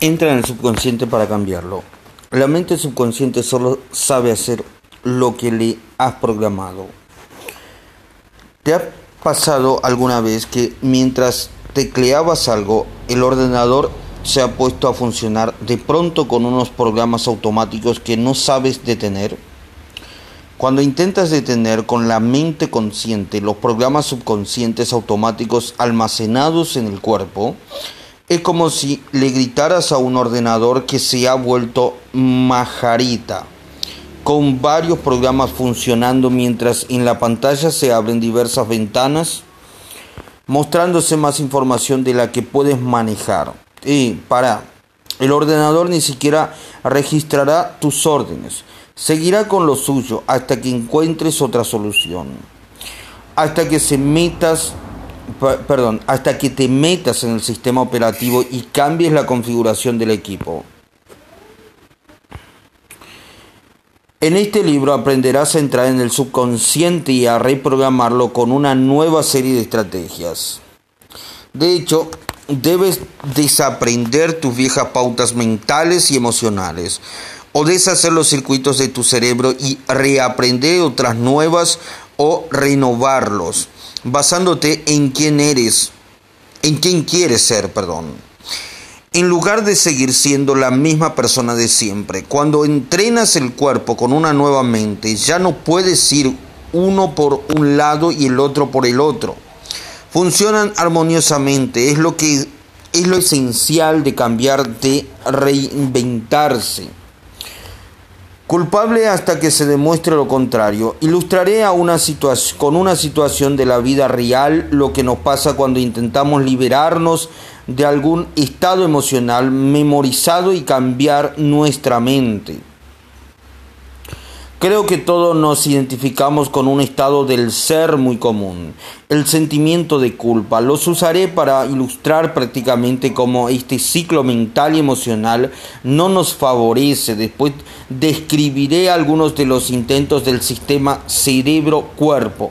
entra en el subconsciente para cambiarlo. La mente subconsciente solo sabe hacer lo que le has programado. ¿Te ha pasado alguna vez que mientras tecleabas algo, el ordenador se ha puesto a funcionar de pronto con unos programas automáticos que no sabes detener? Cuando intentas detener con la mente consciente los programas subconscientes automáticos almacenados en el cuerpo, es como si le gritaras a un ordenador que se ha vuelto majarita, con varios programas funcionando mientras en la pantalla se abren diversas ventanas, mostrándose más información de la que puedes manejar. Y para, el ordenador ni siquiera registrará tus órdenes, seguirá con lo suyo hasta que encuentres otra solución, hasta que se metas perdón, hasta que te metas en el sistema operativo y cambies la configuración del equipo. En este libro aprenderás a entrar en el subconsciente y a reprogramarlo con una nueva serie de estrategias. De hecho, debes desaprender tus viejas pautas mentales y emocionales o deshacer los circuitos de tu cerebro y reaprender otras nuevas o renovarlos basándote en quién eres, en quién quieres ser, perdón. En lugar de seguir siendo la misma persona de siempre, cuando entrenas el cuerpo con una nueva mente, ya no puedes ir uno por un lado y el otro por el otro. Funcionan armoniosamente, es lo que es lo esencial de cambiar, de reinventarse culpable hasta que se demuestre lo contrario. Ilustraré a una con una situación de la vida real lo que nos pasa cuando intentamos liberarnos de algún estado emocional memorizado y cambiar nuestra mente. Creo que todos nos identificamos con un estado del ser muy común, el sentimiento de culpa. Los usaré para ilustrar prácticamente cómo este ciclo mental y emocional no nos favorece. Después describiré algunos de los intentos del sistema cerebro-cuerpo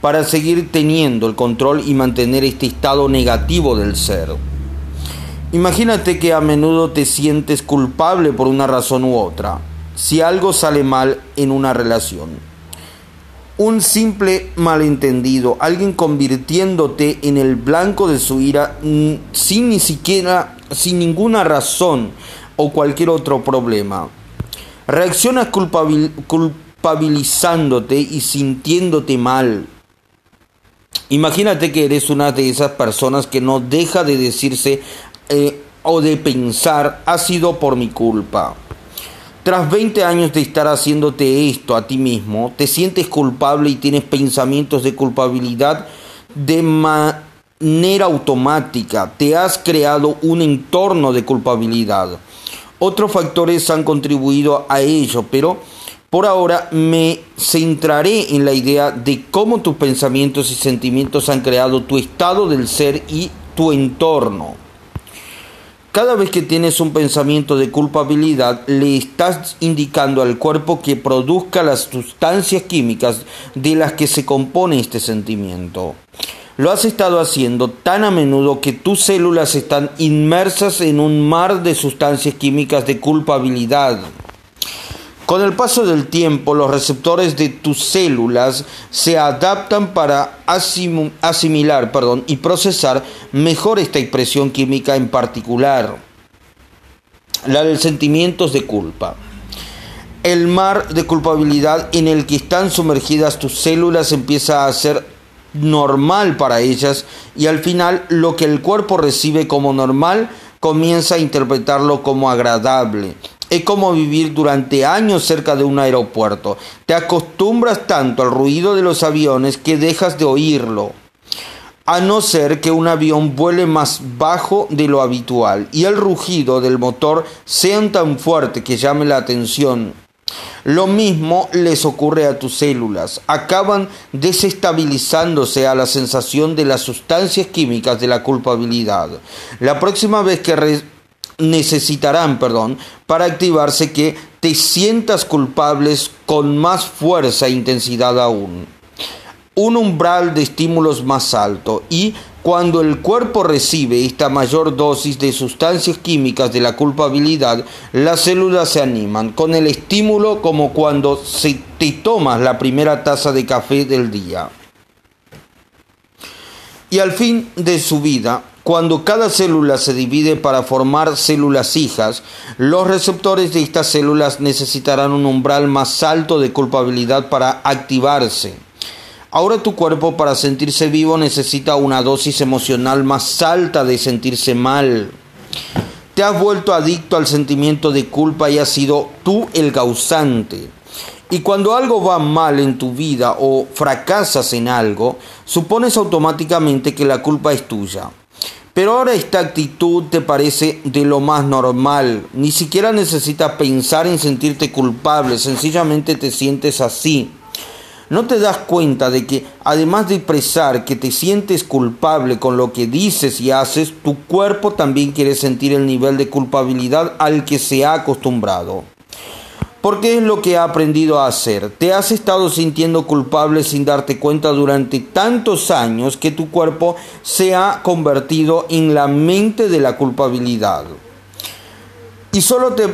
para seguir teniendo el control y mantener este estado negativo del ser. Imagínate que a menudo te sientes culpable por una razón u otra si algo sale mal en una relación. Un simple malentendido, alguien convirtiéndote en el blanco de su ira mm, sin ni siquiera, sin ninguna razón o cualquier otro problema. Reaccionas culpabilizándote y sintiéndote mal. Imagínate que eres una de esas personas que no deja de decirse eh, o de pensar ha sido por mi culpa tras 20 años de estar haciéndote esto a ti mismo, te sientes culpable y tienes pensamientos de culpabilidad de manera automática. Te has creado un entorno de culpabilidad. Otros factores han contribuido a ello, pero por ahora me centraré en la idea de cómo tus pensamientos y sentimientos han creado tu estado del ser y tu entorno. Cada vez que tienes un pensamiento de culpabilidad, le estás indicando al cuerpo que produzca las sustancias químicas de las que se compone este sentimiento. Lo has estado haciendo tan a menudo que tus células están inmersas en un mar de sustancias químicas de culpabilidad. Con el paso del tiempo, los receptores de tus células se adaptan para asimilar y procesar mejor esta expresión química en particular, la de sentimientos de culpa. El mar de culpabilidad en el que están sumergidas tus células empieza a ser normal para ellas y al final lo que el cuerpo recibe como normal comienza a interpretarlo como agradable es como vivir durante años cerca de un aeropuerto. Te acostumbras tanto al ruido de los aviones que dejas de oírlo. A no ser que un avión vuele más bajo de lo habitual y el rugido del motor sea tan fuerte que llame la atención. Lo mismo les ocurre a tus células. Acaban desestabilizándose a la sensación de las sustancias químicas de la culpabilidad. La próxima vez que necesitarán, perdón, para activarse que te sientas culpables con más fuerza e intensidad aún. un umbral de estímulos más alto y cuando el cuerpo recibe esta mayor dosis de sustancias químicas de la culpabilidad, las células se animan con el estímulo como cuando se te tomas la primera taza de café del día. Y al fin de su vida, cuando cada célula se divide para formar células hijas, los receptores de estas células necesitarán un umbral más alto de culpabilidad para activarse. Ahora tu cuerpo para sentirse vivo necesita una dosis emocional más alta de sentirse mal. Te has vuelto adicto al sentimiento de culpa y has sido tú el causante. Y cuando algo va mal en tu vida o fracasas en algo, supones automáticamente que la culpa es tuya. Pero ahora esta actitud te parece de lo más normal. Ni siquiera necesitas pensar en sentirte culpable, sencillamente te sientes así. ¿No te das cuenta de que además de expresar que te sientes culpable con lo que dices y haces, tu cuerpo también quiere sentir el nivel de culpabilidad al que se ha acostumbrado? Porque es lo que ha aprendido a hacer. Te has estado sintiendo culpable sin darte cuenta durante tantos años que tu cuerpo se ha convertido en la mente de la culpabilidad. Y solo te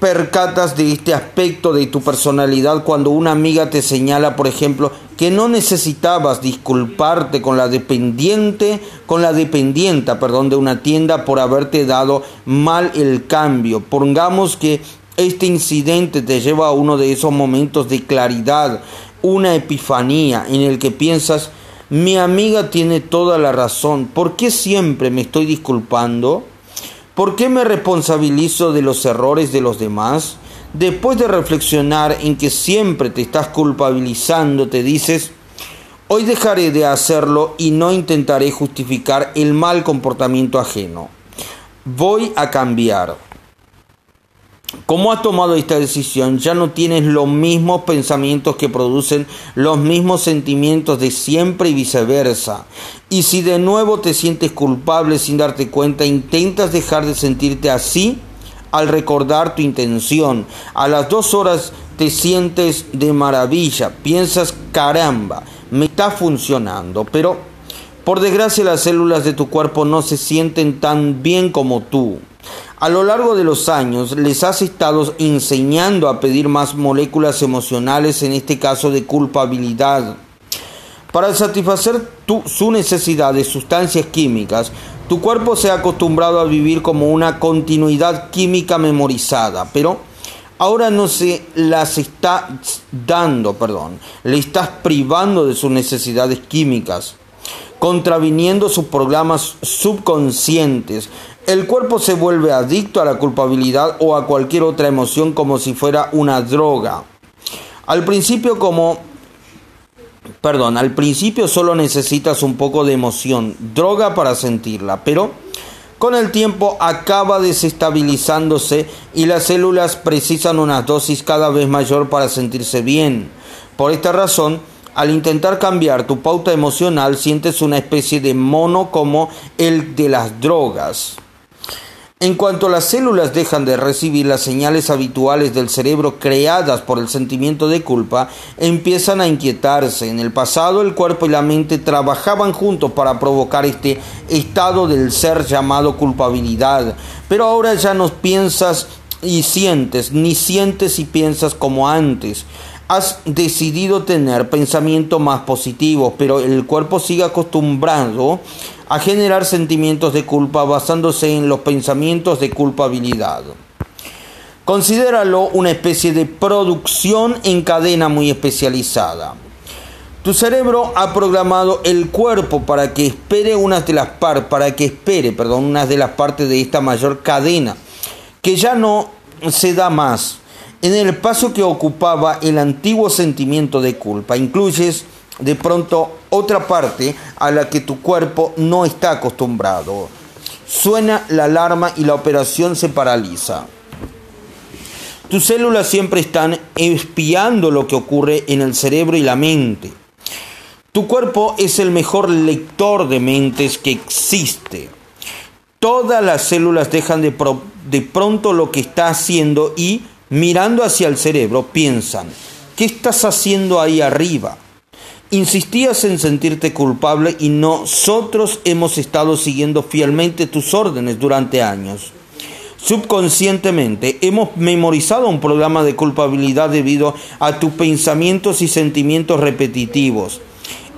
percatas de este aspecto de tu personalidad cuando una amiga te señala, por ejemplo, que no necesitabas disculparte con la dependiente, con la dependienta, perdón, de una tienda por haberte dado mal el cambio. Pongamos que este incidente te lleva a uno de esos momentos de claridad, una epifanía en el que piensas, mi amiga tiene toda la razón, ¿por qué siempre me estoy disculpando? ¿Por qué me responsabilizo de los errores de los demás? Después de reflexionar en que siempre te estás culpabilizando, te dices, hoy dejaré de hacerlo y no intentaré justificar el mal comportamiento ajeno. Voy a cambiar. Como has tomado esta decisión, ya no tienes los mismos pensamientos que producen los mismos sentimientos de siempre y viceversa. Y si de nuevo te sientes culpable sin darte cuenta, intentas dejar de sentirte así al recordar tu intención. A las dos horas te sientes de maravilla, piensas, caramba, me está funcionando, pero por desgracia las células de tu cuerpo no se sienten tan bien como tú. A lo largo de los años les has estado enseñando a pedir más moléculas emocionales, en este caso de culpabilidad. Para satisfacer su necesidad de sustancias químicas, tu cuerpo se ha acostumbrado a vivir como una continuidad química memorizada, pero ahora no se las está dando, perdón, le estás privando de sus necesidades químicas, contraviniendo sus programas subconscientes, el cuerpo se vuelve adicto a la culpabilidad o a cualquier otra emoción como si fuera una droga. Al principio como perdón, al principio solo necesitas un poco de emoción, droga para sentirla, pero con el tiempo acaba desestabilizándose y las células precisan una dosis cada vez mayor para sentirse bien. Por esta razón, al intentar cambiar tu pauta emocional, sientes una especie de mono como el de las drogas. En cuanto las células dejan de recibir las señales habituales del cerebro creadas por el sentimiento de culpa, empiezan a inquietarse. En el pasado el cuerpo y la mente trabajaban juntos para provocar este estado del ser llamado culpabilidad, pero ahora ya no piensas y sientes, ni sientes y piensas como antes. Has decidido tener pensamientos más positivos, pero el cuerpo sigue acostumbrado a generar sentimientos de culpa basándose en los pensamientos de culpabilidad. Considéralo una especie de producción en cadena muy especializada. Tu cerebro ha programado el cuerpo para que espere unas de las par, para que espere, perdón, unas de las partes de esta mayor cadena que ya no se da más. En el paso que ocupaba el antiguo sentimiento de culpa, incluyes de pronto otra parte a la que tu cuerpo no está acostumbrado. Suena la alarma y la operación se paraliza. Tus células siempre están espiando lo que ocurre en el cerebro y la mente. Tu cuerpo es el mejor lector de mentes que existe. Todas las células dejan de, de pronto lo que está haciendo y, mirando hacia el cerebro, piensan, ¿qué estás haciendo ahí arriba? Insistías en sentirte culpable y nosotros hemos estado siguiendo fielmente tus órdenes durante años. Subconscientemente hemos memorizado un programa de culpabilidad debido a tus pensamientos y sentimientos repetitivos.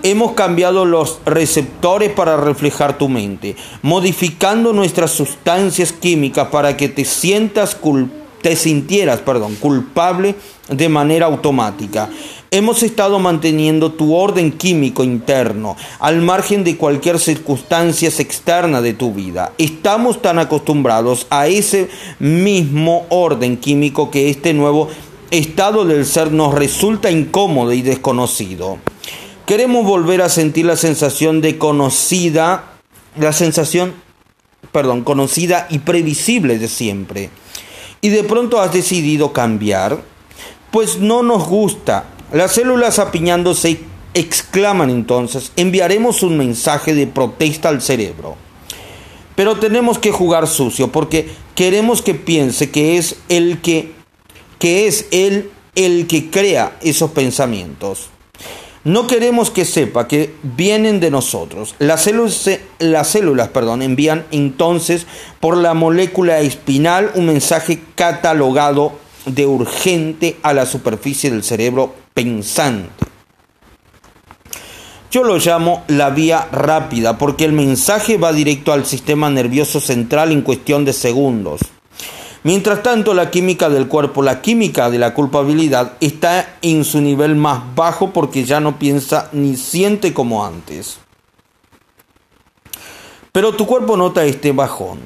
Hemos cambiado los receptores para reflejar tu mente, modificando nuestras sustancias químicas para que te sientas te sintieras, culpable de manera automática. Hemos estado manteniendo tu orden químico interno al margen de cualquier circunstancia externa de tu vida. Estamos tan acostumbrados a ese mismo orden químico que este nuevo estado del ser nos resulta incómodo y desconocido. Queremos volver a sentir la sensación de conocida, la sensación, perdón, conocida y previsible de siempre. Y de pronto has decidido cambiar, pues no nos gusta las células apiñándose exclaman entonces, enviaremos un mensaje de protesta al cerebro. Pero tenemos que jugar sucio porque queremos que piense que es el que, que es él el que crea esos pensamientos. No queremos que sepa que vienen de nosotros. Las células, las células perdón, envían entonces por la molécula espinal un mensaje catalogado de urgente a la superficie del cerebro pensante. Yo lo llamo la vía rápida porque el mensaje va directo al sistema nervioso central en cuestión de segundos. Mientras tanto, la química del cuerpo, la química de la culpabilidad, está en su nivel más bajo porque ya no piensa ni siente como antes. Pero tu cuerpo nota este bajón.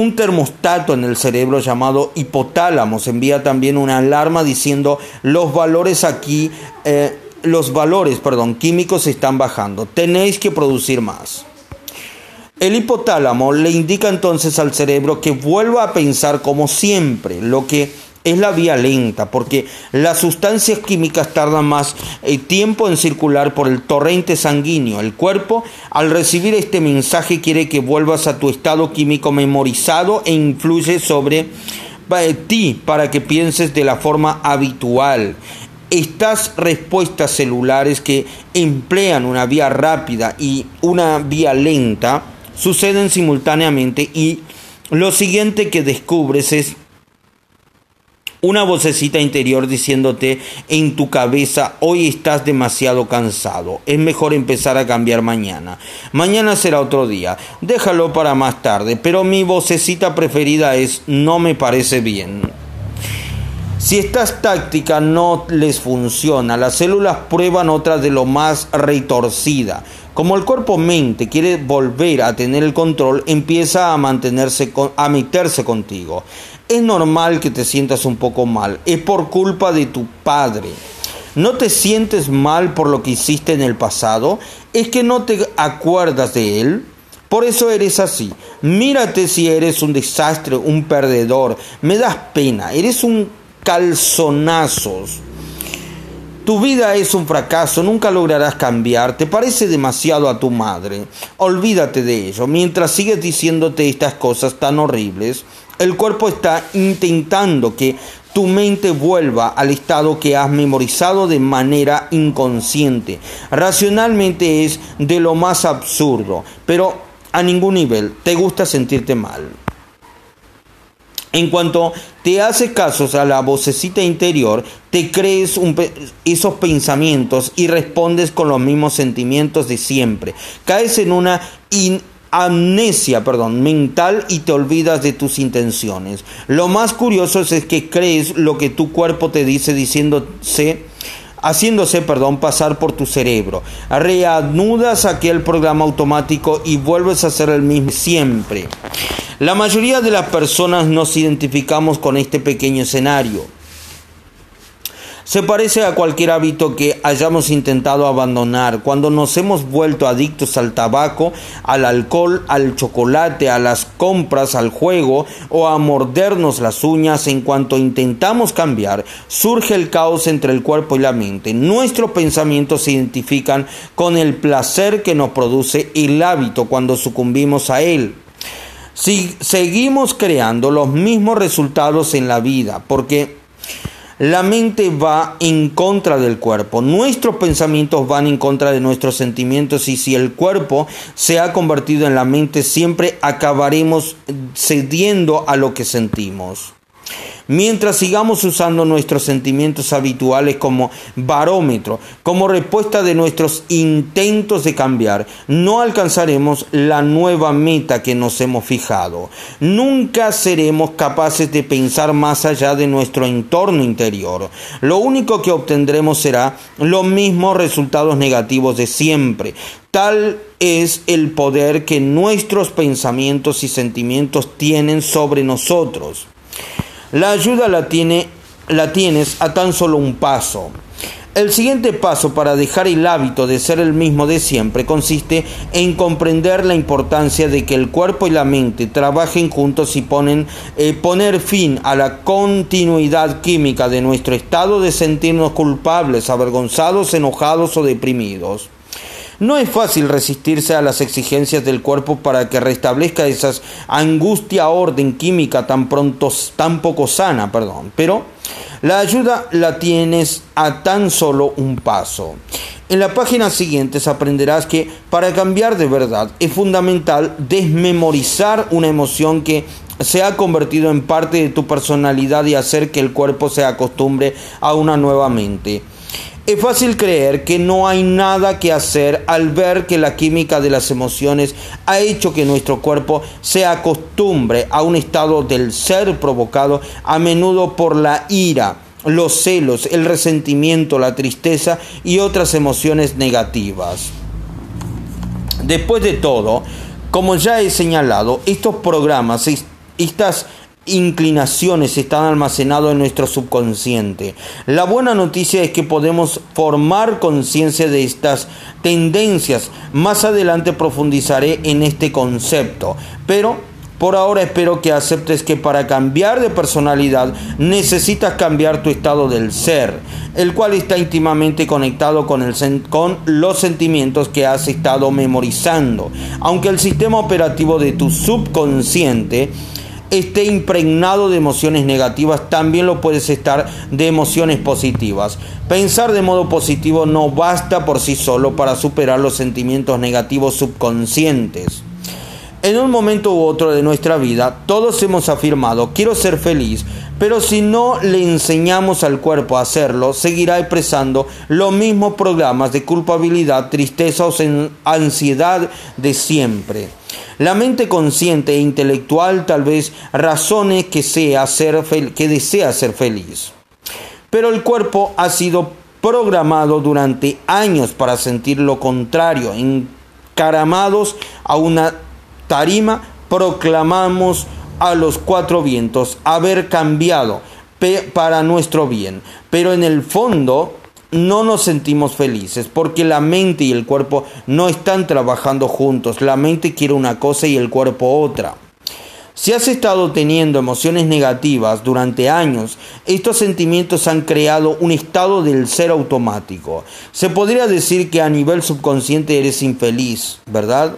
Un termostato en el cerebro llamado hipotálamo envía también una alarma diciendo los valores aquí, eh, los valores, perdón, químicos están bajando. Tenéis que producir más. El hipotálamo le indica entonces al cerebro que vuelva a pensar como siempre, lo que es la vía lenta, porque las sustancias químicas tardan más eh, tiempo en circular por el torrente sanguíneo. El cuerpo, al recibir este mensaje, quiere que vuelvas a tu estado químico memorizado e influye sobre eh, ti para que pienses de la forma habitual. Estas respuestas celulares que emplean una vía rápida y una vía lenta suceden simultáneamente y lo siguiente que descubres es una vocecita interior diciéndote en tu cabeza, hoy estás demasiado cansado, es mejor empezar a cambiar mañana. Mañana será otro día, déjalo para más tarde, pero mi vocecita preferida es, no me parece bien. Si esta táctica no les funciona, las células prueban otra de lo más retorcida. Como el cuerpo-mente quiere volver a tener el control, empieza a mantenerse a meterse contigo. Es normal que te sientas un poco mal. Es por culpa de tu padre. ¿No te sientes mal por lo que hiciste en el pasado? ¿Es que no te acuerdas de él? Por eso eres así. Mírate si eres un desastre, un perdedor. Me das pena. Eres un calzonazos. Tu vida es un fracaso, nunca lograrás cambiar, te parece demasiado a tu madre. Olvídate de ello. Mientras sigues diciéndote estas cosas tan horribles, el cuerpo está intentando que tu mente vuelva al estado que has memorizado de manera inconsciente. Racionalmente es de lo más absurdo, pero a ningún nivel te gusta sentirte mal. En cuanto te haces casos a la vocecita interior, te crees esos pensamientos y respondes con los mismos sentimientos de siempre. Caes en una amnesia, perdón, mental y te olvidas de tus intenciones. Lo más curioso es que crees lo que tu cuerpo te dice diciéndose haciéndose, perdón, pasar por tu cerebro. Reanudas aquel programa automático y vuelves a hacer el mismo siempre. La mayoría de las personas nos identificamos con este pequeño escenario. Se parece a cualquier hábito que hayamos intentado abandonar. Cuando nos hemos vuelto adictos al tabaco, al alcohol, al chocolate, a las compras, al juego o a mordernos las uñas, en cuanto intentamos cambiar, surge el caos entre el cuerpo y la mente. Nuestros pensamientos se identifican con el placer que nos produce el hábito cuando sucumbimos a él. Si seguimos creando los mismos resultados en la vida, porque La mente va en contra del cuerpo. Nuestros pensamientos van en contra de nuestros sentimientos y si el cuerpo se ha convertido en la mente, siempre acabaremos cediendo a lo que sentimos. Mientras sigamos usando nuestros sentimientos habituales como barómetro, como respuesta de nuestros intentos de cambiar, no alcanzaremos la nueva meta que nos hemos fijado. Nunca seremos capaces de pensar más allá de nuestro entorno interior. Lo único que obtendremos será los mismos resultados negativos de siempre. Tal es el poder que nuestros pensamientos y sentimientos tienen sobre nosotros. La ayuda la, tiene, la tienes a tan solo un paso. El siguiente paso para dejar el hábito de ser el mismo de siempre consiste en comprender la importancia de que el cuerpo y la mente trabajen juntos y ponen, eh, poner fin a la continuidad química de nuestro estado de sentirnos culpables, avergonzados, enojados o deprimidos. No es fácil resistirse a las exigencias del cuerpo para que restablezca esa angustia orden química tan pronto, tan poco sana, perdón. Pero la ayuda la tienes a tan solo un paso. En la página siguiente aprenderás que para cambiar de verdad es fundamental desmemorizar una emoción que se ha convertido en parte de tu personalidad y hacer que el cuerpo se acostumbre a una nueva mente. Es fácil creer que no hay nada que hacer al ver que la química de las emociones ha hecho que nuestro cuerpo se acostumbre a un estado del ser provocado a menudo por la ira, los celos, el resentimiento, la tristeza y otras emociones negativas. Después de todo, como ya he señalado, estos programas, estas inclinaciones están almacenados en nuestro subconsciente. La buena noticia es que podemos formar conciencia de estas tendencias. Más adelante profundizaré en este concepto, pero por ahora espero que aceptes que para cambiar de personalidad necesitas cambiar tu estado del ser, el cual está íntimamente conectado con, el, con los sentimientos que has estado memorizando. Aunque el sistema operativo de tu subconsciente esté impregnado de emociones negativas, también lo puedes estar de emociones positivas. Pensar de modo positivo no basta por sí solo para superar los sentimientos negativos subconscientes. En un momento u otro de nuestra vida, todos hemos afirmado, quiero ser feliz, pero si no le enseñamos al cuerpo a hacerlo, seguirá expresando los mismos programas de culpabilidad, tristeza o ansiedad de siempre. La mente consciente e intelectual tal vez razone que, que desea ser feliz. Pero el cuerpo ha sido programado durante años para sentir lo contrario, encaramados a una tarima, proclamamos a los cuatro vientos haber cambiado para nuestro bien. Pero en el fondo no nos sentimos felices porque la mente y el cuerpo no están trabajando juntos. La mente quiere una cosa y el cuerpo otra. Si has estado teniendo emociones negativas durante años, estos sentimientos han creado un estado del ser automático. Se podría decir que a nivel subconsciente eres infeliz, ¿verdad?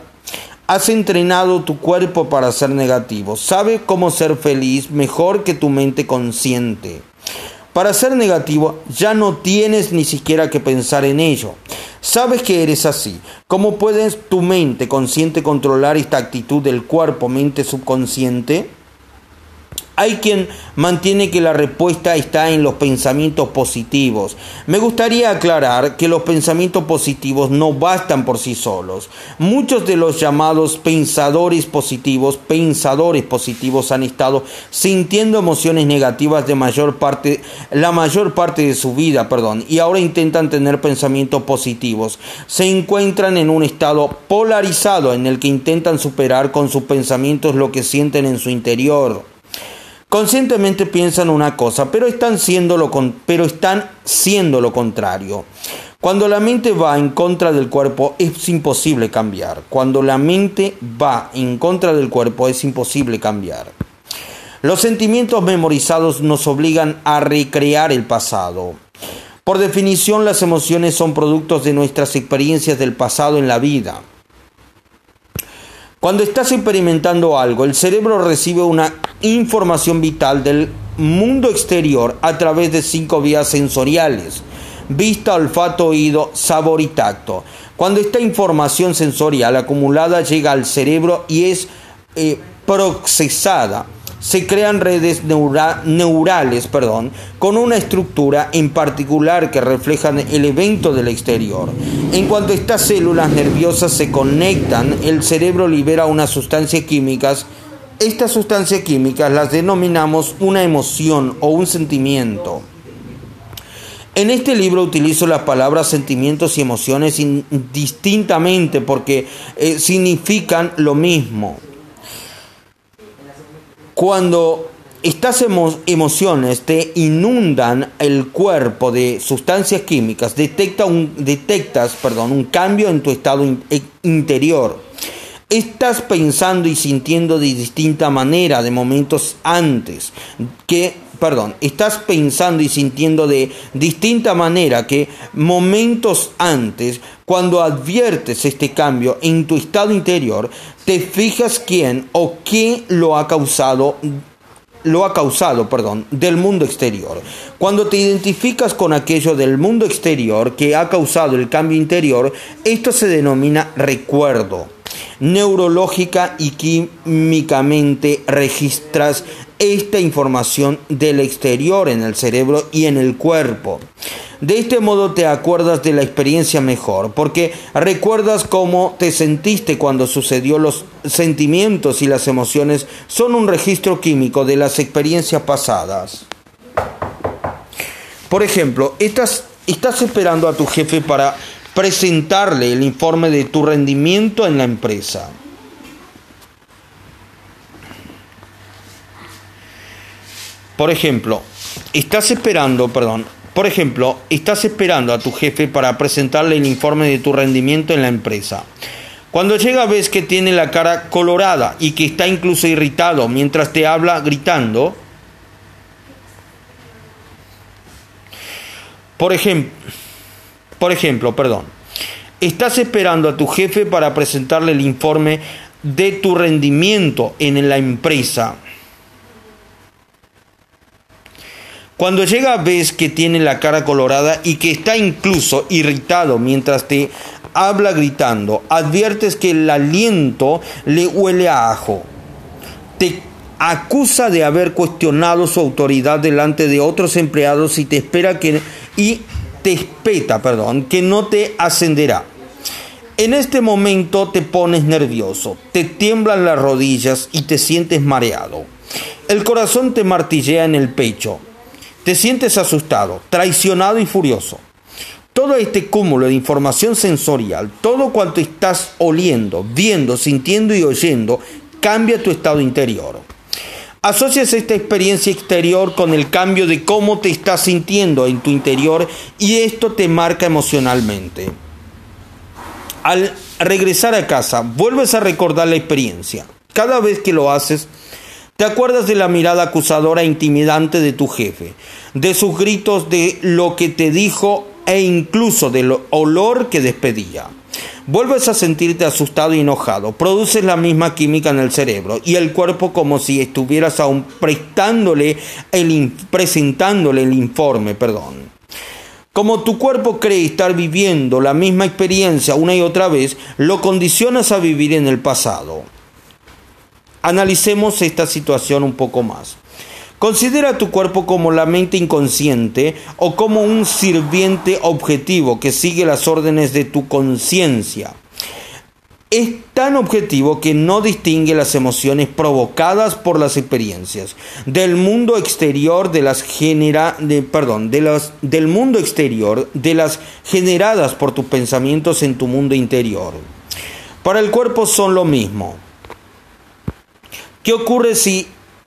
Has entrenado tu cuerpo para ser negativo. Sabe cómo ser feliz mejor que tu mente consciente. Para ser negativo ya no tienes ni siquiera que pensar en ello. Sabes que eres así. ¿Cómo puedes tu mente consciente controlar esta actitud del cuerpo, mente subconsciente? Hay quien mantiene que la respuesta está en los pensamientos positivos. Me gustaría aclarar que los pensamientos positivos no bastan por sí solos. Muchos de los llamados pensadores positivos, pensadores positivos han estado sintiendo emociones negativas de mayor parte, la mayor parte de su vida, perdón, y ahora intentan tener pensamientos positivos. Se encuentran en un estado polarizado en el que intentan superar con sus pensamientos lo que sienten en su interior. Conscientemente piensan una cosa, pero están, siendo lo pero están siendo lo contrario. Cuando la mente va en contra del cuerpo es imposible cambiar. Cuando la mente va en contra del cuerpo es imposible cambiar. Los sentimientos memorizados nos obligan a recrear el pasado. Por definición, las emociones son productos de nuestras experiencias del pasado en la vida. Cuando estás experimentando algo, el cerebro recibe una información vital del mundo exterior a través de cinco vías sensoriales, vista, olfato, oído, sabor y tacto. Cuando esta información sensorial acumulada llega al cerebro y es eh, procesada, se crean redes neurales perdón, con una estructura en particular que reflejan el evento del exterior. En cuanto estas células nerviosas se conectan, el cerebro libera unas sustancias químicas. Estas sustancias químicas las denominamos una emoción o un sentimiento. En este libro utilizo las palabras sentimientos y emociones indistintamente porque eh, significan lo mismo. Cuando estas emociones te inundan el cuerpo de sustancias químicas, detecta detectas perdón, un cambio en tu estado e, interior. Estás pensando y sintiendo de distinta manera de momentos antes que perdón, estás pensando y sintiendo de distinta manera que momentos antes, cuando adviertes este cambio en tu estado interior, te fijas quién o qué lo ha causado lo ha causado, perdón, del mundo exterior. Cuando te identificas con aquello del mundo exterior que ha causado el cambio interior, esto se denomina recuerdo. Neurológica y químicamente registras esta información del exterior en el cerebro y en el cuerpo. De este modo te acuerdas de la experiencia mejor, porque recuerdas cómo te sentiste cuando sucedió los sentimientos y las emociones son un registro químico de las experiencias pasadas. Por ejemplo, estás, estás esperando a tu jefe para presentarle el informe de tu rendimiento en la empresa. Por ejemplo, estás esperando, perdón, por ejemplo, estás esperando a tu jefe para presentarle el informe de tu rendimiento en la empresa. Cuando llega ves que tiene la cara colorada y que está incluso irritado mientras te habla gritando. Por ejemplo, por ejemplo, perdón. Estás esperando a tu jefe para presentarle el informe de tu rendimiento en la empresa. Cuando llega ves que tiene la cara colorada y que está incluso irritado mientras te habla gritando. Adviertes que el aliento le huele a ajo. Te acusa de haber cuestionado su autoridad delante de otros empleados y te espera que y te espeta, perdón, que no te ascenderá. En este momento te pones nervioso, te tiemblan las rodillas y te sientes mareado. El corazón te martillea en el pecho. Te sientes asustado, traicionado y furioso. Todo este cúmulo de información sensorial, todo cuanto estás oliendo, viendo, sintiendo y oyendo, cambia tu estado interior. Asocias esta experiencia exterior con el cambio de cómo te estás sintiendo en tu interior y esto te marca emocionalmente. Al regresar a casa, vuelves a recordar la experiencia. Cada vez que lo haces, te acuerdas de la mirada acusadora e intimidante de tu jefe, de sus gritos, de lo que te dijo e incluso del olor que despedía. Vuelves a sentirte asustado y enojado, produces la misma química en el cerebro y el cuerpo como si estuvieras aún prestándole el, presentándole el informe, perdón. Como tu cuerpo cree estar viviendo la misma experiencia una y otra vez, lo condicionas a vivir en el pasado. Analicemos esta situación un poco más. Considera tu cuerpo como la mente inconsciente o como un sirviente objetivo que sigue las órdenes de tu conciencia. Es tan objetivo que no distingue las emociones provocadas por las experiencias del mundo exterior de las genera, perdón, del mundo exterior de las generadas por tus pensamientos en tu mundo interior. Para el cuerpo son lo mismo. ¿Qué ocurre si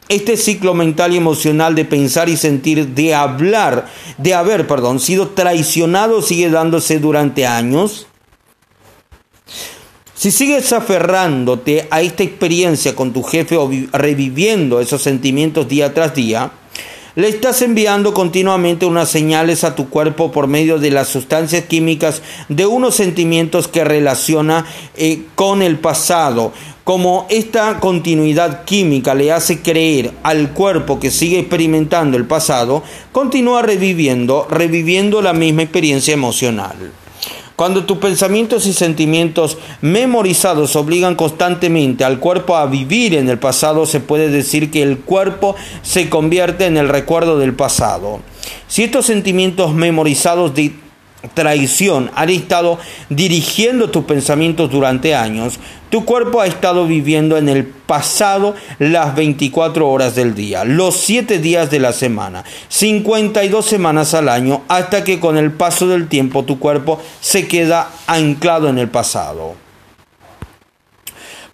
este ciclo mental y emocional de pensar y sentir, de hablar, de haber, perdón, sido traicionado sigue dándose durante años? Si sigues aferrándote a esta experiencia con tu jefe o reviviendo esos sentimientos día tras día, Le estás enviando continuamente unas señales a tu cuerpo por medio de las sustancias químicas de unos sentimientos que relaciona eh, con el pasado. Como esta continuidad química le hace creer al cuerpo que sigue experimentando el pasado, continúa reviviendo, reviviendo la misma experiencia emocional. Cuando tus pensamientos y sentimientos memorizados obligan constantemente al cuerpo a vivir en el pasado, se puede decir que el cuerpo se convierte en el recuerdo del pasado. Si estos sentimientos memorizados traición han estado dirigiendo tus pensamientos durante años, tu cuerpo ha estado viviendo en el pasado las 24 horas del día, los 7 días de la semana, 52 semanas al año, hasta que con el paso del tiempo tu cuerpo se queda anclado en el pasado.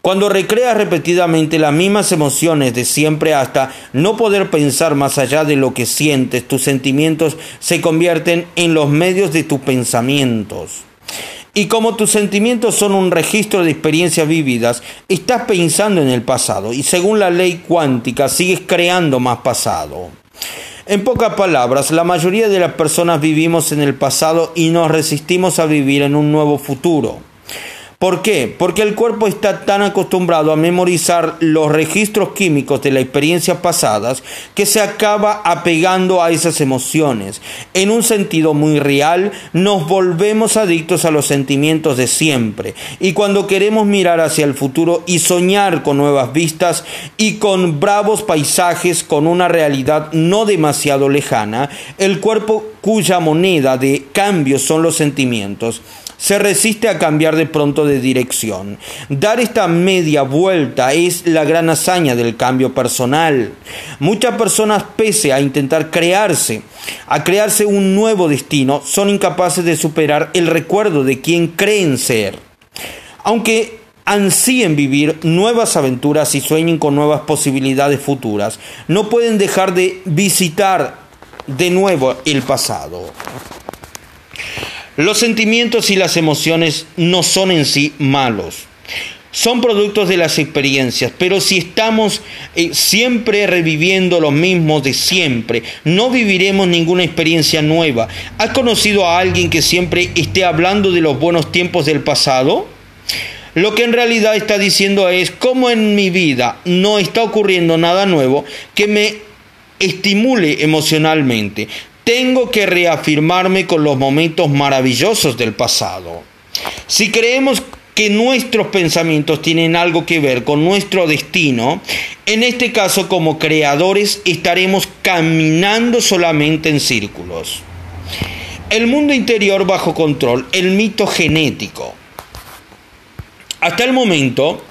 Cuando recreas repetidamente las mismas emociones de siempre hasta no poder pensar más allá de lo que sientes, tus sentimientos se convierten en los medios de tus pensamientos. Y como tus sentimientos son un registro de experiencias vividas, estás pensando en el pasado y según la ley cuántica sigues creando más pasado. En pocas palabras, la mayoría de las personas vivimos en el pasado y nos resistimos a vivir en un nuevo futuro. ¿Por qué? Porque el cuerpo está tan acostumbrado a memorizar los registros químicos de las experiencias pasadas que se acaba apegando a esas emociones. En un sentido muy real, nos volvemos adictos a los sentimientos de siempre. Y cuando queremos mirar hacia el futuro y soñar con nuevas vistas y con bravos paisajes, con una realidad no demasiado lejana, el cuerpo cuya moneda de cambio son los sentimientos, se resiste a cambiar de pronto de dirección. Dar esta media vuelta es la gran hazaña del cambio personal. Muchas personas, pese a intentar crearse, a crearse un nuevo destino, son incapaces de superar el recuerdo de quien creen ser. Aunque ansíen vivir nuevas aventuras y sueñen con nuevas posibilidades futuras, no pueden dejar de visitar de nuevo el pasado. Los sentimientos y las emociones no son en sí malos. Son productos de las experiencias, pero si estamos eh, siempre reviviendo lo mismo de siempre, no viviremos ninguna experiencia nueva. ¿Has conocido a alguien que siempre esté hablando de los buenos tiempos del pasado? Lo que en realidad está diciendo es, como en mi vida no está ocurriendo nada nuevo que me estimule emocionalmente. Tengo que reafirmarme con los momentos maravillosos del pasado. Si creemos que nuestros pensamientos tienen algo que ver con nuestro destino, en este caso como creadores estaremos caminando solamente en círculos. El mundo interior bajo control, el mito genético. Hasta el momento,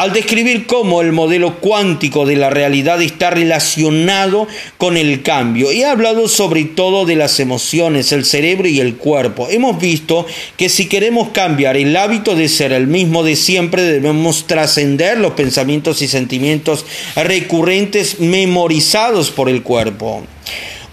al describir cómo el modelo cuántico de la realidad está relacionado con el cambio y ha hablado sobre todo de las emociones, el cerebro y el cuerpo. Hemos visto que si queremos cambiar el hábito de ser el mismo de siempre, debemos trascender los pensamientos y sentimientos recurrentes memorizados por el cuerpo.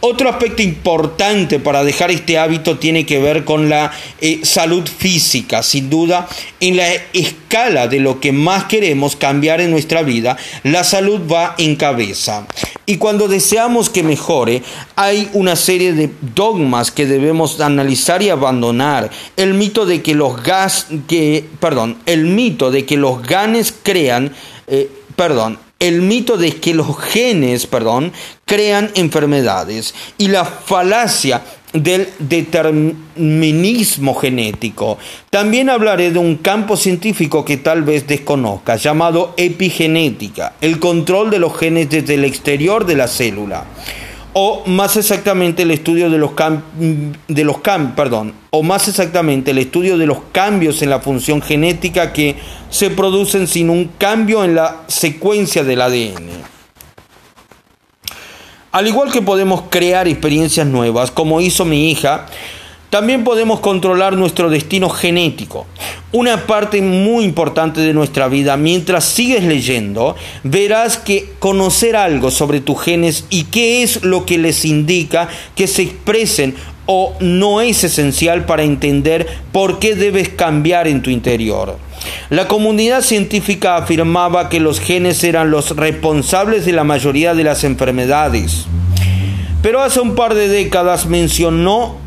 Otro aspecto importante para dejar este hábito tiene que ver con la eh, salud física. Sin duda, en la escala de lo que más queremos cambiar en nuestra vida, la salud va en cabeza. Y cuando deseamos que mejore, hay una serie de dogmas que debemos analizar y abandonar. El mito de que los gas, que, perdón, el mito de que los ganes crean, eh, perdón, el mito de que los genes, perdón, crean enfermedades y la falacia del determinismo genético. También hablaré de un campo científico que tal vez desconozca, llamado epigenética, el control de los genes desde el exterior de la célula o más exactamente el estudio de los, de los perdón, o más exactamente el estudio de los cambios en la función genética que se producen sin un cambio en la secuencia del ADN. Al igual que podemos crear experiencias nuevas, como hizo mi hija, también podemos controlar nuestro destino genético. Una parte muy importante de nuestra vida, mientras sigues leyendo, verás que conocer algo sobre tus genes y qué es lo que les indica que se expresen o no es esencial para entender por qué debes cambiar en tu interior. La comunidad científica afirmaba que los genes eran los responsables de la mayoría de las enfermedades. pero hace un par de décadas mencionó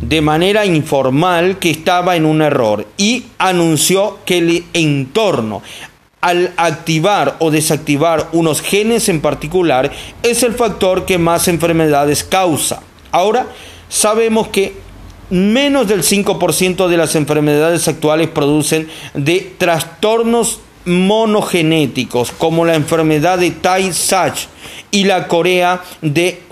de manera informal que estaba en un error y anunció que el entorno al activar o desactivar unos genes en particular es el factor que más enfermedades causa. Ahora sabemos que menos del 5% de las enfermedades actuales producen de trastornos monogenéticos como la enfermedad de Tay-Sachs y la Corea de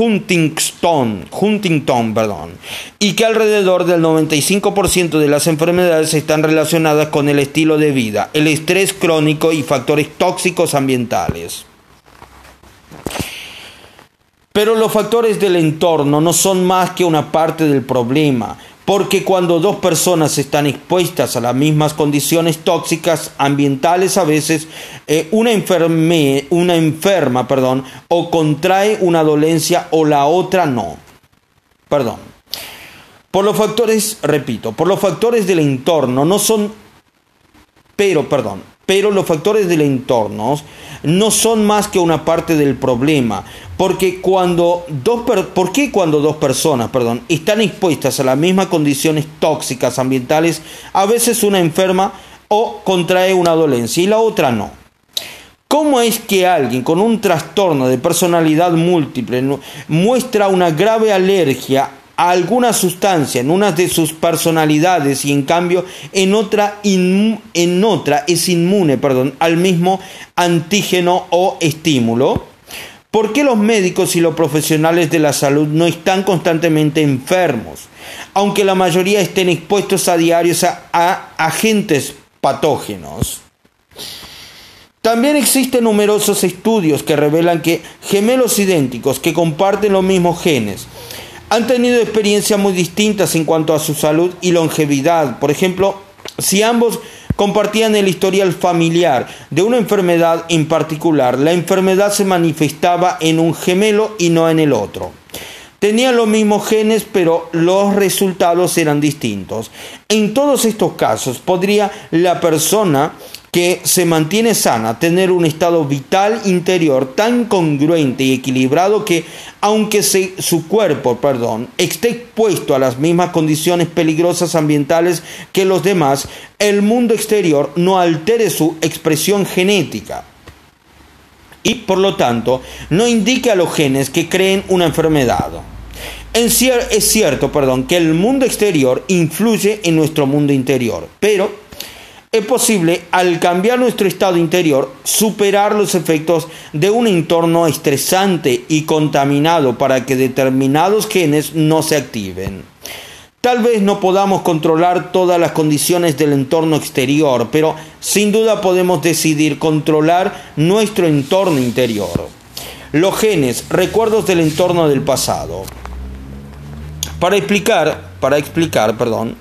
Huntington, Huntington perdón, y que alrededor del 95% de las enfermedades están relacionadas con el estilo de vida, el estrés crónico y factores tóxicos ambientales. Pero los factores del entorno no son más que una parte del problema, porque cuando dos personas están expuestas a las mismas condiciones tóxicas ambientales, a veces eh, una, enferme, una enferma perdón, o contrae una dolencia o la otra no. Perdón. Por los factores, repito, por los factores del entorno no son, pero, perdón, pero los factores del entorno no son más que una parte del problema, porque cuando dos ¿por qué cuando dos personas, perdón, están expuestas a las mismas condiciones tóxicas ambientales, a veces una enferma o contrae una dolencia y la otra no? ¿Cómo es que alguien con un trastorno de personalidad múltiple muestra una grave alergia alguna sustancia en una de sus personalidades y en cambio en otra, en otra es inmune perdón, al mismo antígeno o estímulo? ¿Por qué los médicos y los profesionales de la salud no están constantemente enfermos, aunque la mayoría estén expuestos a diarios a, a agentes patógenos? También existen numerosos estudios que revelan que gemelos idénticos que comparten los mismos genes han tenido experiencias muy distintas en cuanto a su salud y longevidad. Por ejemplo, si ambos compartían el historial familiar de una enfermedad en particular, la enfermedad se manifestaba en un gemelo y no en el otro. Tenían los mismos genes, pero los resultados eran distintos. En todos estos casos, podría la persona que se mantiene sana, tener un estado vital interior tan congruente y equilibrado que aunque su cuerpo, perdón, esté expuesto a las mismas condiciones peligrosas ambientales que los demás, el mundo exterior no altere su expresión genética y por lo tanto no indique a los genes que creen una enfermedad. es cierto, perdón, que el mundo exterior influye en nuestro mundo interior, pero es posible, al cambiar nuestro estado interior, superar los efectos de un entorno estresante y contaminado para que determinados genes no se activen. Tal vez no podamos controlar todas las condiciones del entorno exterior, pero sin duda podemos decidir controlar nuestro entorno interior. Los genes, recuerdos del entorno del pasado. Para explicar, para explicar, perdón,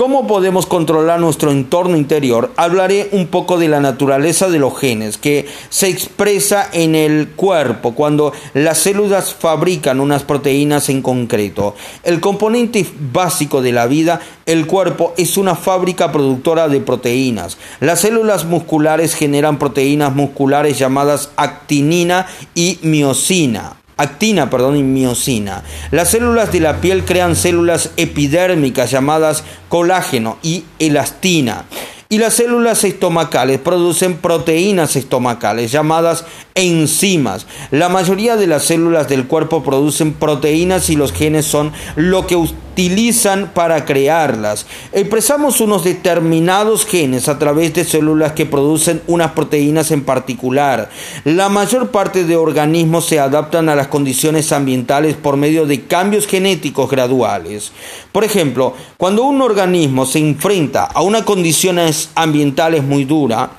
¿Cómo podemos controlar nuestro entorno interior? Hablaré un poco de la naturaleza de los genes, que se expresa en el cuerpo cuando las células fabrican unas proteínas en concreto. El componente básico de la vida, el cuerpo, es una fábrica productora de proteínas. Las células musculares generan proteínas musculares llamadas actinina y miocina actina, perdón, y miocina. Las células de la piel crean células epidérmicas llamadas colágeno y elastina. Y las células estomacales producen proteínas estomacales llamadas enzimas. La mayoría de las células del cuerpo producen proteínas y los genes son lo que utilizan para crearlas. Expresamos unos determinados genes a través de células que producen unas proteínas en particular. La mayor parte de organismos se adaptan a las condiciones ambientales por medio de cambios genéticos graduales. Por ejemplo, cuando un organismo se enfrenta a una condición ambientales muy dura,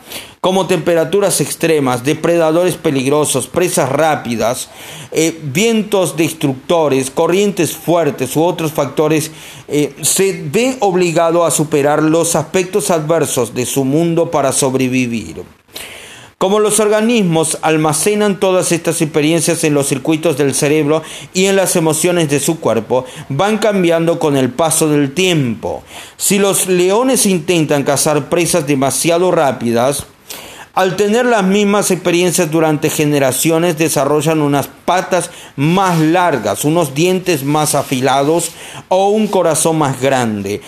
como temperaturas extremas, depredadores peligrosos, presas rápidas, eh, vientos destructores, corrientes fuertes u otros factores, eh, se ve obligado a superar los aspectos adversos de su mundo para sobrevivir. Como los organismos almacenan todas estas experiencias en los circuitos del cerebro y en las emociones de su cuerpo, van cambiando con el paso del tiempo. Si los leones intentan cazar presas demasiado rápidas, Al tener las mismas experiencias durante generaciones, desarrollan unas patas más largas, unos dientes más afilados o un corazón más grande.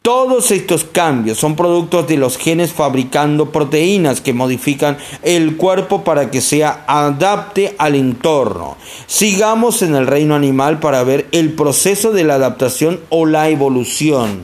Todos estos cambios son productos de los genes fabricando proteínas que modifican el cuerpo para que se adapte al entorno. Sigamos en el reino animal para ver el proceso de la adaptación o la evolución.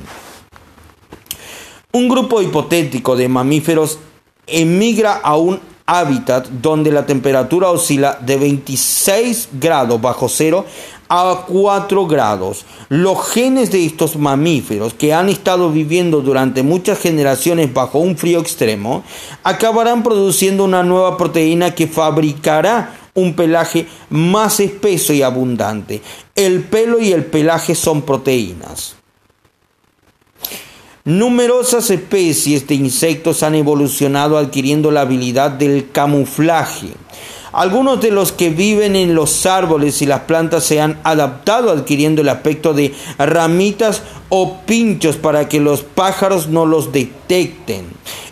Un grupo hipotético de mamíferos emigra a un hábitat donde la temperatura oscila de 26 grados bajo cero a 4 grados. Los genes de estos mamíferos que han estado viviendo durante muchas generaciones bajo un frío extremo acabarán produciendo una nueva proteína que fabricará un pelaje más espeso y abundante. El pelo y el pelaje son proteínas. Numerosas especies de insectos han evolucionado adquiriendo la habilidad del camuflaje. Algunos de los que viven en los árboles y las plantas se han adaptado adquiriendo el aspecto de ramitas o pinchos para que los pájaros no los detecten.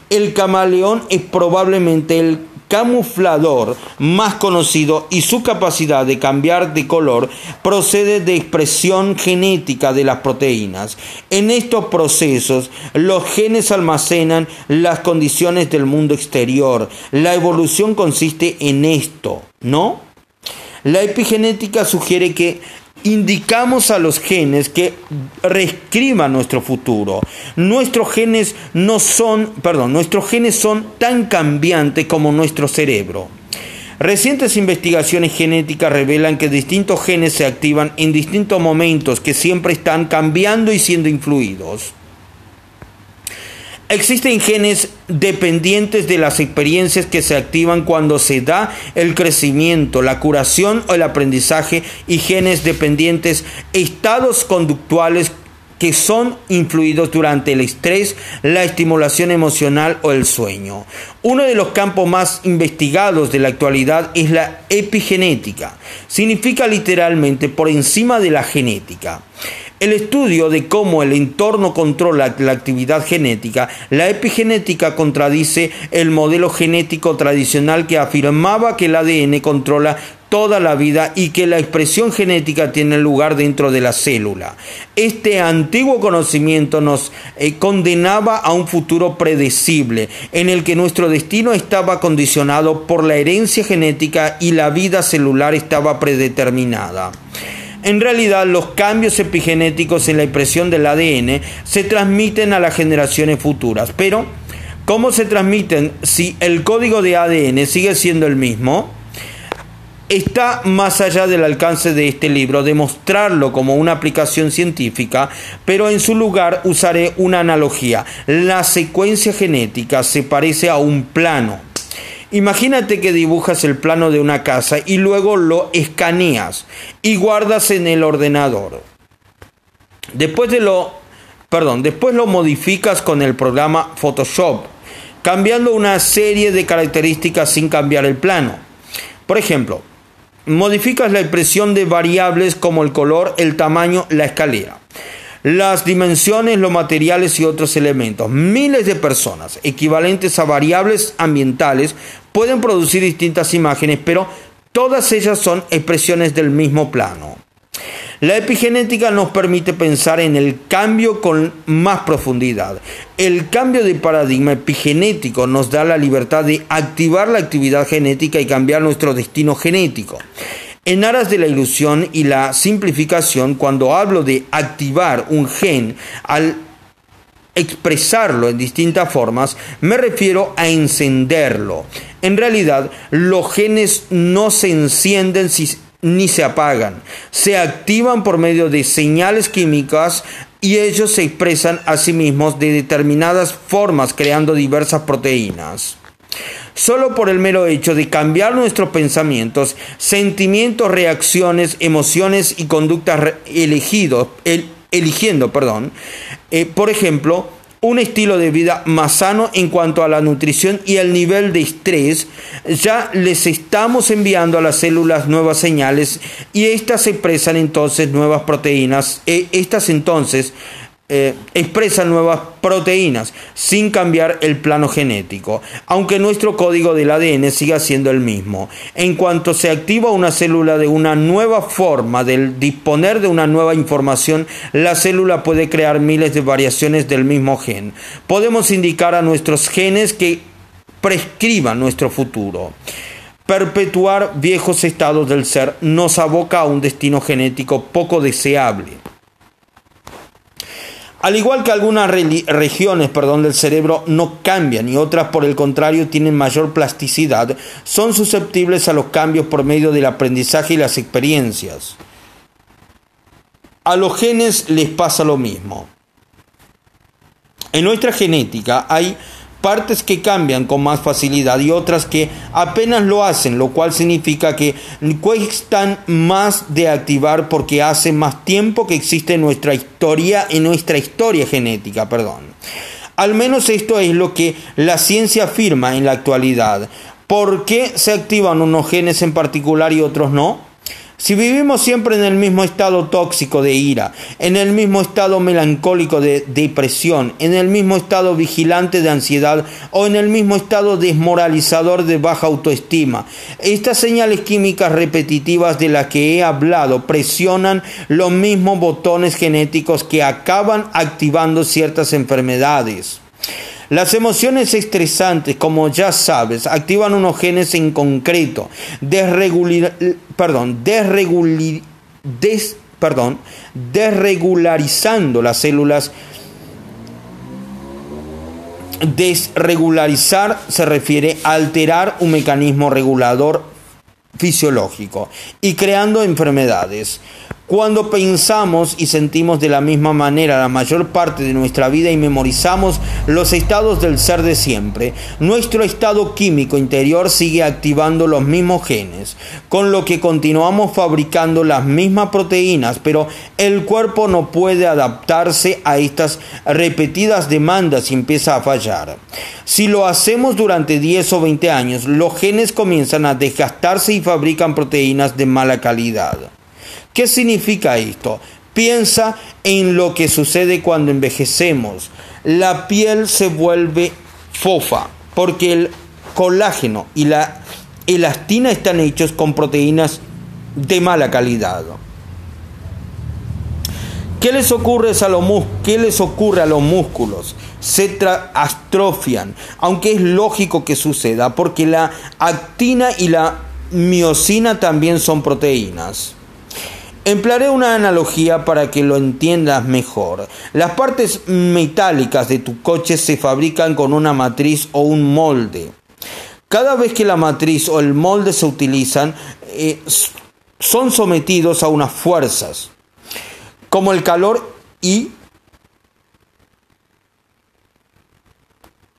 El camaleón es probablemente el camuflador más conocido y su capacidad de cambiar de color procede de expresión genética de las proteínas. En estos procesos, los genes almacenan las condiciones del mundo exterior. La evolución consiste en esto, ¿no? La epigenética sugiere que indicamos a los genes que reescriban nuestro futuro. Nuestros genes no son, perdón, nuestros genes son tan cambiantes como nuestro cerebro. Recientes investigaciones genéticas revelan que distintos genes se activan en distintos momentos que siempre están cambiando y siendo influidos. Existen genes dependientes de las experiencias que se activan cuando se da el crecimiento, la curación o el aprendizaje y genes dependientes estados conductuales que son influidos durante el estrés, la estimulación emocional o el sueño. Uno de los campos más investigados de la actualidad es la epigenética. Significa literalmente por encima de la genética. El estudio de cómo el entorno controla la actividad genética, la epigenética contradice el modelo genético tradicional que afirmaba que el ADN controla toda la vida y que la expresión genética tiene lugar dentro de la célula. Este antiguo conocimiento nos eh, condenaba a un futuro predecible, en el que nuestro destino estaba condicionado por la herencia genética y la vida celular estaba predeterminada. En realidad, los cambios epigenéticos en la impresión del ADN se transmiten a las generaciones futuras. Pero, ¿cómo se transmiten si el código de ADN sigue siendo el mismo? Está más allá del alcance de este libro demostrarlo como una aplicación científica, pero en su lugar usaré una analogía. La secuencia genética se parece a un plano Imagínate que dibujas el plano de una casa y luego lo escaneas y guardas en el ordenador. Después de lo, perdón, después lo modificas con el programa Photoshop, cambiando una serie de características sin cambiar el plano. Por ejemplo, modificas la expresión de variables como el color, el tamaño, la escalera las dimensiones, los materiales y otros elementos. Miles de personas equivalentes a variables ambientales pueden producir distintas imágenes, pero todas ellas son expresiones del mismo plano. La epigenética nos permite pensar en el cambio con más profundidad. El cambio de paradigma epigenético nos da la libertad de activar la actividad genética y cambiar nuestro destino genético. En aras de la ilusión y la simplificación, cuando hablo de activar un gen al expresarlo en distintas formas, me refiero a encenderlo. En realidad, los genes no se encienden ni se apagan, se activan por medio de señales químicas y ellos se expresan a sí mismos de determinadas formas creando diversas proteínas. Solo por el mero hecho de cambiar nuestros pensamientos, sentimientos, reacciones, emociones y conductas elegidos, eligiendo, perdón, eh, por ejemplo, un estilo de vida más sano en cuanto a la nutrición y el nivel de estrés, ya les estamos enviando a las células nuevas señales y estas expresan entonces nuevas proteínas. E estas entonces eh, expresan nuevas proteínas sin cambiar el plano genético, aunque nuestro código del ADN siga siendo el mismo. En cuanto se activa una célula de una nueva forma de disponer de una nueva información, la célula puede crear miles de variaciones del mismo gen. Podemos indicar a nuestros genes que prescriban nuestro futuro. Perpetuar viejos estados del ser nos aboca a un destino genético poco deseable. Al igual que algunas regiones perdón, del cerebro no cambian y otras por el contrario tienen mayor plasticidad, son susceptibles a los cambios por medio del aprendizaje y las experiencias. A los genes les pasa lo mismo. En nuestra genética hay partes que cambian con más facilidad y otras que apenas lo hacen, lo cual significa que cuestan más de activar porque hace más tiempo que existe nuestra historia, en nuestra historia genética, perdón. Al menos esto es lo que la ciencia afirma en la actualidad. ¿Por qué se activan unos genes en particular y otros no? Si vivimos siempre en el mismo estado tóxico de ira, en el mismo estado melancólico de depresión, en el mismo estado vigilante de ansiedad o en el mismo estado desmoralizador de baja autoestima, estas señales químicas repetitivas de las que he hablado presionan los mismos botones genéticos que acaban activando ciertas enfermedades. Las emociones estresantes, como ya sabes, activan unos genes en concreto, perdón, perdón, desregularizando las células. Desregularizar se refiere a alterar un mecanismo regulador fisiológico y creando enfermedades. Cuando pensamos y sentimos de la misma manera la mayor parte de nuestra vida y memorizamos los estados del ser de siempre, nuestro estado químico interior sigue activando los mismos genes, con lo que continuamos fabricando las mismas proteínas, pero el cuerpo no puede adaptarse a estas repetidas demandas y empieza a fallar. Si lo hacemos durante 10 o 20 años, los genes comienzan a desgastarse y fabrican proteínas de mala calidad. ¿Qué significa esto? Piensa en lo que sucede cuando envejecemos. La piel se vuelve fofa porque el colágeno y la elastina están hechos con proteínas de mala calidad. ¿Qué les ocurre a los, qué les ocurre a los músculos? Se atrofian, aunque es lógico que suceda porque la actina y la miocina también son proteínas. Emplearé una analogía para que lo entiendas mejor. Las partes metálicas de tu coche se fabrican con una matriz o un molde. Cada vez que la matriz o el molde se utilizan, eh, son sometidos a unas fuerzas, como el calor y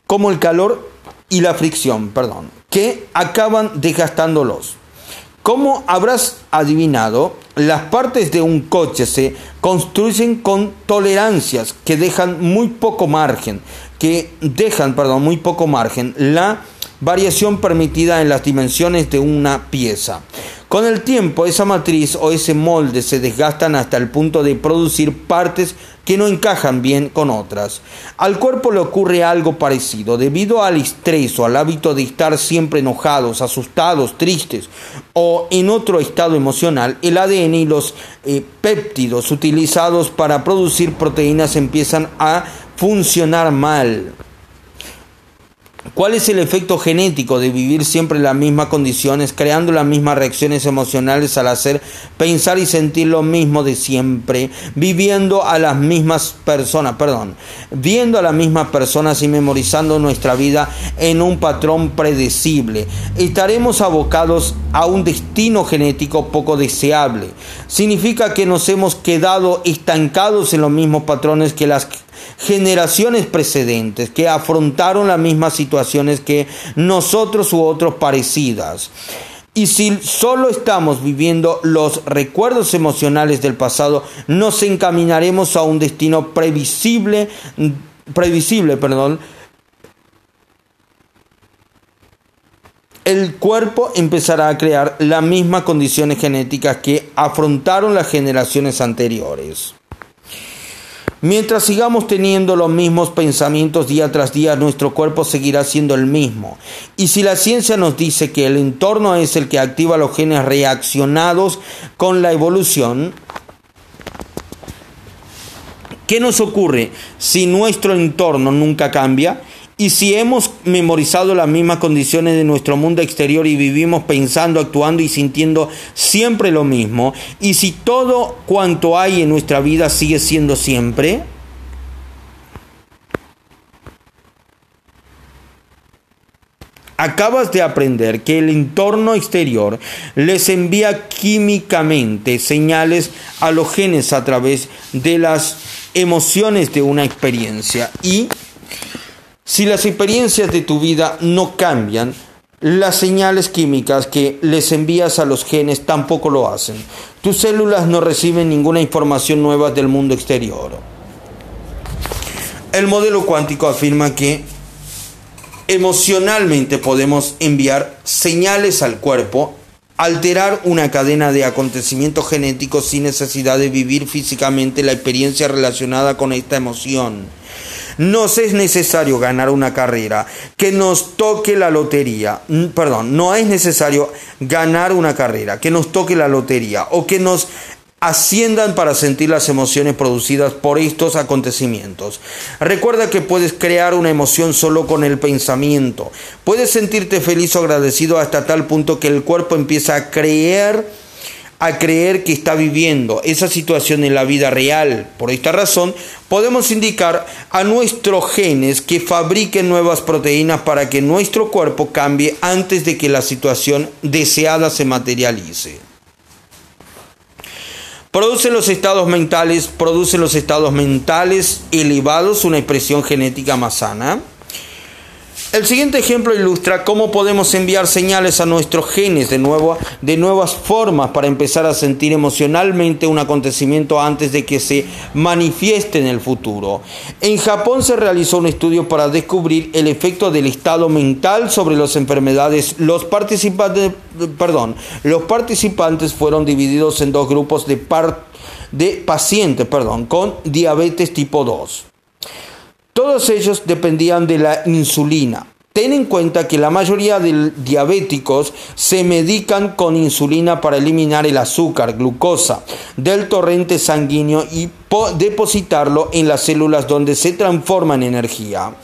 como el calor y la fricción, perdón, que acaban desgastándolos. Como habrás adivinado, las partes de un coche se construyen con tolerancias que dejan muy poco margen, que dejan, perdón, muy poco margen la variación permitida en las dimensiones de una pieza. Con el tiempo, esa matriz o ese molde se desgastan hasta el punto de producir partes que no encajan bien con otras. Al cuerpo le ocurre algo parecido. Debido al estrés o al hábito de estar siempre enojados, asustados, tristes o en otro estado emocional, el ADN y los eh, péptidos utilizados para producir proteínas empiezan a funcionar mal. ¿Cuál es el efecto genético de vivir siempre en las mismas condiciones, creando las mismas reacciones emocionales al hacer, pensar y sentir lo mismo de siempre, viviendo a las mismas personas, perdón, viendo a las mismas personas y memorizando nuestra vida en un patrón predecible? Estaremos abocados a un destino genético poco deseable. Significa que nos hemos quedado estancados en los mismos patrones que las generaciones precedentes que afrontaron las mismas situaciones que nosotros u otros parecidas. Y si solo estamos viviendo los recuerdos emocionales del pasado, nos encaminaremos a un destino previsible, previsible, perdón. El cuerpo empezará a crear las mismas condiciones genéticas que afrontaron las generaciones anteriores. Mientras sigamos teniendo los mismos pensamientos día tras día, nuestro cuerpo seguirá siendo el mismo. Y si la ciencia nos dice que el entorno es el que activa los genes reaccionados con la evolución, ¿qué nos ocurre si nuestro entorno nunca cambia? Y si hemos memorizado las mismas condiciones de nuestro mundo exterior y vivimos pensando, actuando y sintiendo siempre lo mismo, y si todo cuanto hay en nuestra vida sigue siendo siempre, acabas de aprender que el entorno exterior les envía químicamente señales a los genes a través de las emociones de una experiencia y si las experiencias de tu vida no cambian, las señales químicas que les envías a los genes tampoco lo hacen. Tus células no reciben ninguna información nueva del mundo exterior. El modelo cuántico afirma que emocionalmente podemos enviar señales al cuerpo, alterar una cadena de acontecimientos genéticos sin necesidad de vivir físicamente la experiencia relacionada con esta emoción nos es necesario ganar una carrera, que nos toque la lotería, mm, perdón, no es necesario ganar una carrera, que nos toque la lotería o que nos asciendan para sentir las emociones producidas por estos acontecimientos. Recuerda que puedes crear una emoción solo con el pensamiento. Puedes sentirte feliz o agradecido hasta tal punto que el cuerpo empieza a creer a creer que está viviendo esa situación en la vida real. Por esta razón, podemos indicar a nuestros genes que fabriquen nuevas proteínas para que nuestro cuerpo cambie antes de que la situación deseada se materialice. Produce los estados mentales, produce los estados mentales elevados una expresión genética más sana. El siguiente ejemplo ilustra cómo podemos enviar señales a nuestros genes de, nuevo, de nuevas formas para empezar a sentir emocionalmente un acontecimiento antes de que se manifieste en el futuro. En Japón se realizó un estudio para descubrir el efecto del estado mental sobre las enfermedades. Los participantes, fueron divididos en dos grupos de, pacientes con diabetes tipo 2. Todos ellos dependían de la insulina. Ten en cuenta que la mayoría de diabéticos se medican con insulina para eliminar el azúcar, glucosa, del torrente sanguíneo y depositarlo en las células donde se transforma en energía.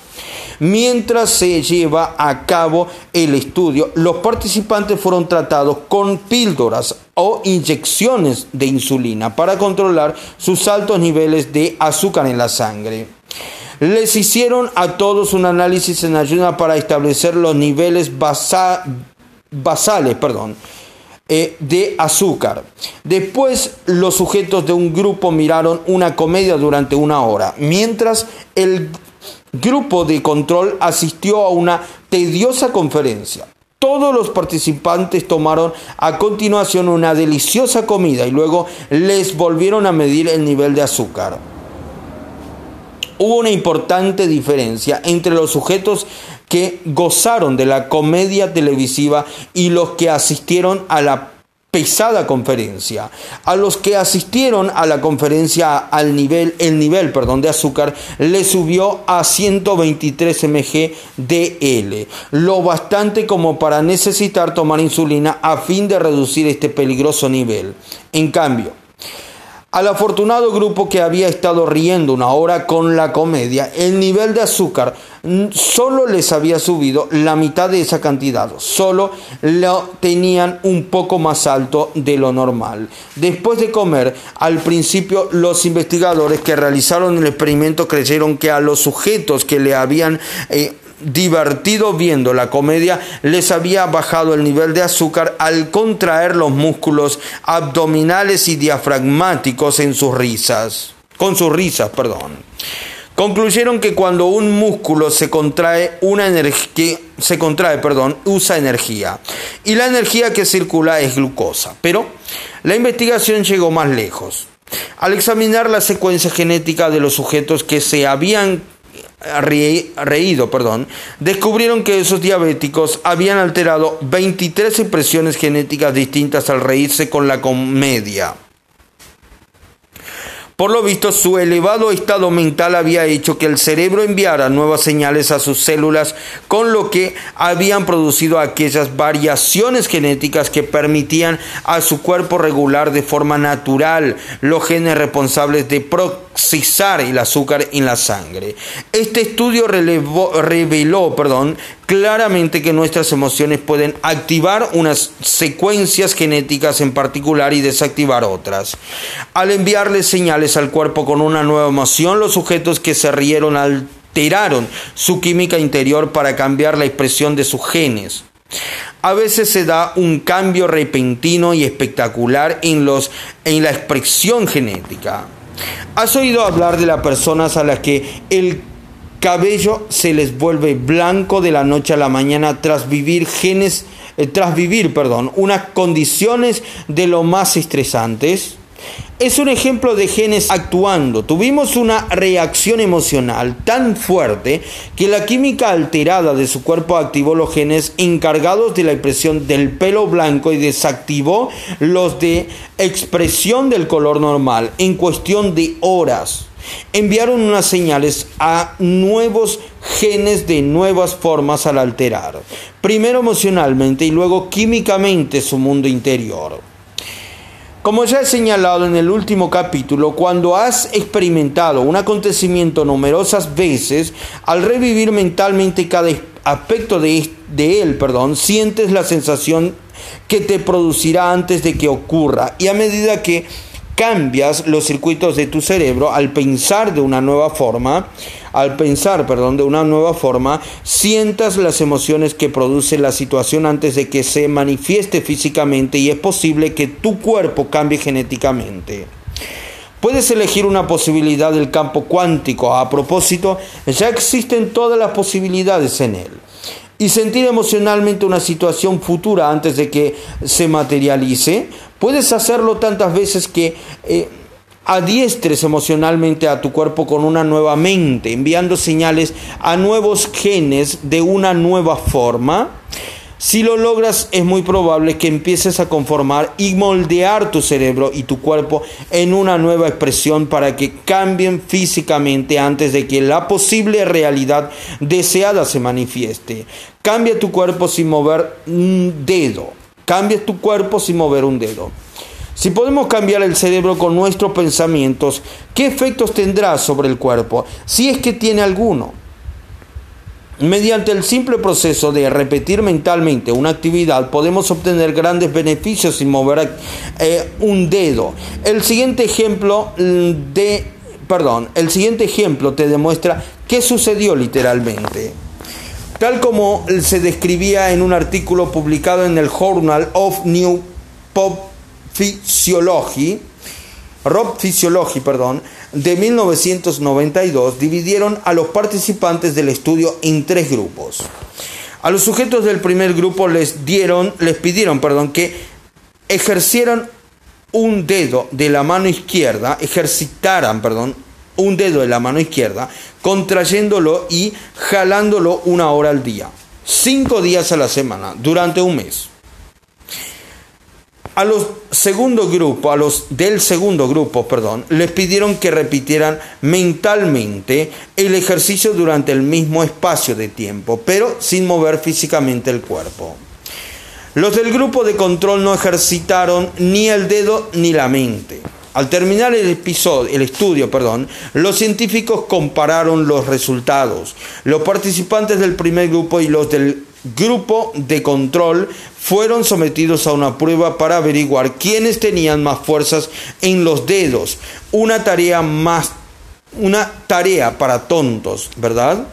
Mientras se lleva a cabo el estudio, los participantes fueron tratados con píldoras o inyecciones de insulina para controlar sus altos niveles de azúcar en la sangre les hicieron a todos un análisis en ayuda para establecer los niveles basales perdón, eh, de azúcar. Después los sujetos de un grupo miraron una comedia durante una hora, mientras el grupo de control asistió a una tediosa conferencia. Todos los participantes tomaron a continuación una deliciosa comida y luego les volvieron a medir el nivel de azúcar hubo una importante diferencia entre los sujetos que gozaron de la comedia televisiva y los que asistieron a la pesada conferencia. A los que asistieron a la conferencia al nivel, el nivel perdón, de azúcar le subió a 123 mg L, lo bastante como para necesitar tomar insulina a fin de reducir este peligroso nivel. En cambio, al afortunado grupo que había estado riendo una hora con la comedia, el nivel de azúcar solo les había subido la mitad de esa cantidad, solo lo tenían un poco más alto de lo normal. Después de comer, al principio los investigadores que realizaron el experimento creyeron que a los sujetos que le habían eh, divertido viendo la comedia, les había bajado el nivel de azúcar al contraer los músculos abdominales y diafragmáticos en sus risas, con sus risas, perdón. Concluyeron que cuando un músculo se contrae, una energía se contrae, perdón, usa energía y la energía que circula es glucosa. Pero la investigación llegó más lejos. Al examinar la secuencia genética de los sujetos que se habían reído, perdón, descubrieron que esos diabéticos habían alterado 23 impresiones genéticas distintas al reírse con la comedia. Por lo visto, su elevado estado mental había hecho que el cerebro enviara nuevas señales a sus células, con lo que habían producido aquellas variaciones genéticas que permitían a su cuerpo regular de forma natural los genes responsables de procesar el azúcar en la sangre. Este estudio reveló perdón, claramente que nuestras emociones pueden activar unas secuencias genéticas en particular y desactivar otras. Al enviarle señales al cuerpo con una nueva emoción, los sujetos que se rieron alteraron su química interior para cambiar la expresión de sus genes. A veces se da un cambio repentino y espectacular en, los, en la expresión genética. ¿Has oído hablar de las personas a las que el cabello se les vuelve blanco de la noche a la mañana tras vivir genes, eh, tras vivir, perdón, unas condiciones de lo más estresantes? Es un ejemplo de genes actuando. Tuvimos una reacción emocional tan fuerte que la química alterada de su cuerpo activó los genes encargados de la expresión del pelo blanco y desactivó los de expresión del color normal en cuestión de horas enviaron unas señales a nuevos genes de nuevas formas al alterar, primero emocionalmente y luego químicamente su mundo interior. Como ya he señalado en el último capítulo, cuando has experimentado un acontecimiento numerosas veces, al revivir mentalmente cada aspecto de, él, perdón, sientes la sensación que te producirá antes de que ocurra. Y a medida que cambias los circuitos de tu cerebro al pensar de una nueva forma, al pensar, perdón, de una nueva forma, sientas las emociones que produce la situación antes de que se manifieste físicamente y es posible que tu cuerpo cambie genéticamente. Puedes elegir una posibilidad del campo cuántico. A propósito, ya existen todas las posibilidades en él y sentir emocionalmente una situación futura antes de que se materialice, puedes hacerlo tantas veces que eh, adiestres emocionalmente a tu cuerpo con una nueva mente, enviando señales a nuevos genes de una nueva forma si lo logras, es muy probable que empieces a conformar y moldear tu cerebro y tu cuerpo en una nueva expresión para que cambien físicamente antes de que la posible realidad deseada se manifieste. Cambia tu cuerpo sin mover un dedo. Cambia tu cuerpo sin mover un dedo. Si podemos cambiar el cerebro con nuestros pensamientos, ¿qué efectos tendrá sobre el cuerpo? Si es que tiene alguno. Mediante el simple proceso de repetir mentalmente una actividad podemos obtener grandes beneficios sin mover eh, un dedo. El siguiente ejemplo mm, de, perdón, el siguiente ejemplo te demuestra qué sucedió literalmente. Tal como se describía en un artículo publicado en el Journal of New Pop Physiology, Rob Physiology, perdón, de 1992 dividieron a los participantes del estudio en tres grupos. A los sujetos del primer grupo les dieron, les pidieron, perdón, que ejercieran un dedo de la mano izquierda, ejercitaran, perdón, un dedo de la mano izquierda, contrayéndolo y jalándolo una hora al día, cinco días a la semana, durante un mes. A los segundo grupo, a los del segundo grupo, perdón, les pidieron que repitieran mentalmente el ejercicio durante el mismo espacio de tiempo, pero sin mover físicamente el cuerpo. Los del grupo de control no ejercitaron ni el dedo ni la mente. Al terminar el episodio, el estudio, perdón, los científicos compararon los resultados. Los participantes del primer grupo y los del grupo de control fueron sometidos a una prueba para averiguar quiénes tenían más fuerzas en los dedos. Una tarea más una tarea para tontos, ¿verdad?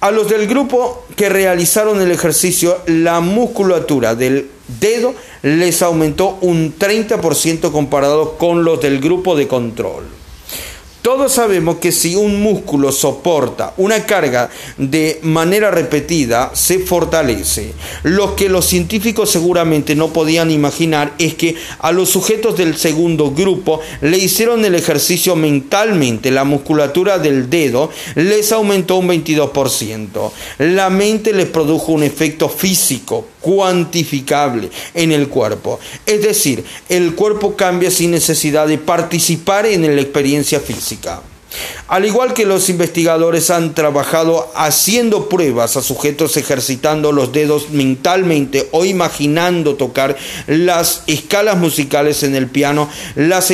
A los del grupo que realizaron el ejercicio, la musculatura del dedo les aumentó un 30% comparado con los del grupo de control. Todos sabemos que si un músculo soporta una carga de manera repetida, se fortalece. Lo que los científicos seguramente no podían imaginar es que a los sujetos del segundo grupo le hicieron el ejercicio mentalmente. La musculatura del dedo les aumentó un 22%. La mente les produjo un efecto físico cuantificable en el cuerpo. Es decir, el cuerpo cambia sin necesidad de participar en la experiencia física. Al igual que los investigadores han trabajado haciendo pruebas a sujetos ejercitando los dedos mentalmente o imaginando tocar las escalas musicales en el piano, las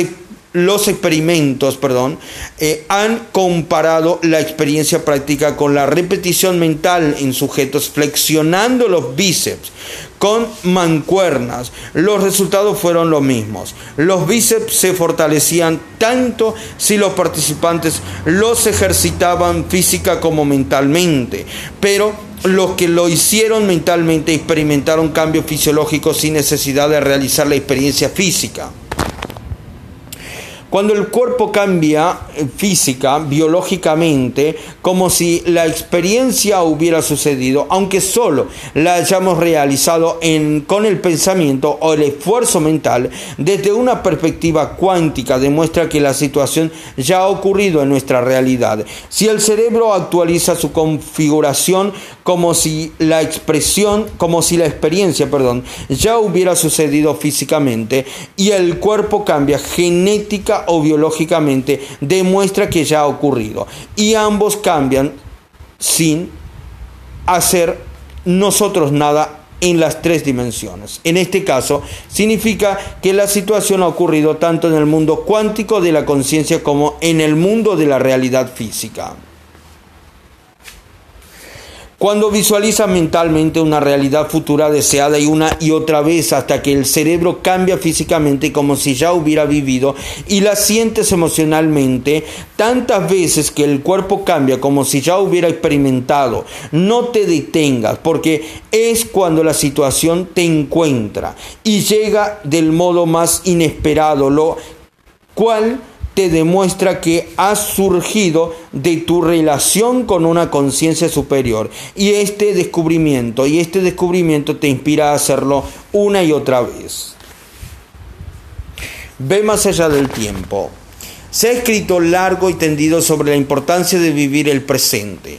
los experimentos perdón, eh, han comparado la experiencia práctica con la repetición mental en sujetos flexionando los bíceps con mancuernas. Los resultados fueron los mismos. Los bíceps se fortalecían tanto si los participantes los ejercitaban física como mentalmente, pero los que lo hicieron mentalmente experimentaron cambios fisiológicos sin necesidad de realizar la experiencia física. Cuando el cuerpo cambia eh, física, biológicamente, como si la experiencia hubiera sucedido, aunque solo la hayamos realizado en, con el pensamiento o el esfuerzo mental, desde una perspectiva cuántica demuestra que la situación ya ha ocurrido en nuestra realidad. Si el cerebro actualiza su configuración como si la expresión, como si la experiencia, perdón, ya hubiera sucedido físicamente y el cuerpo cambia genética o biológicamente demuestra que ya ha ocurrido. Y ambos cambian sin hacer nosotros nada en las tres dimensiones. En este caso, significa que la situación ha ocurrido tanto en el mundo cuántico de la conciencia como en el mundo de la realidad física. Cuando visualiza mentalmente una realidad futura deseada y una y otra vez hasta que el cerebro cambia físicamente como si ya hubiera vivido y la sientes emocionalmente tantas veces que el cuerpo cambia como si ya hubiera experimentado, no te detengas porque es cuando la situación te encuentra y llega del modo más inesperado, lo cual te demuestra que has surgido de tu relación con una conciencia superior. Y este descubrimiento, y este descubrimiento te inspira a hacerlo una y otra vez. Ve más allá del tiempo. Se ha escrito largo y tendido sobre la importancia de vivir el presente.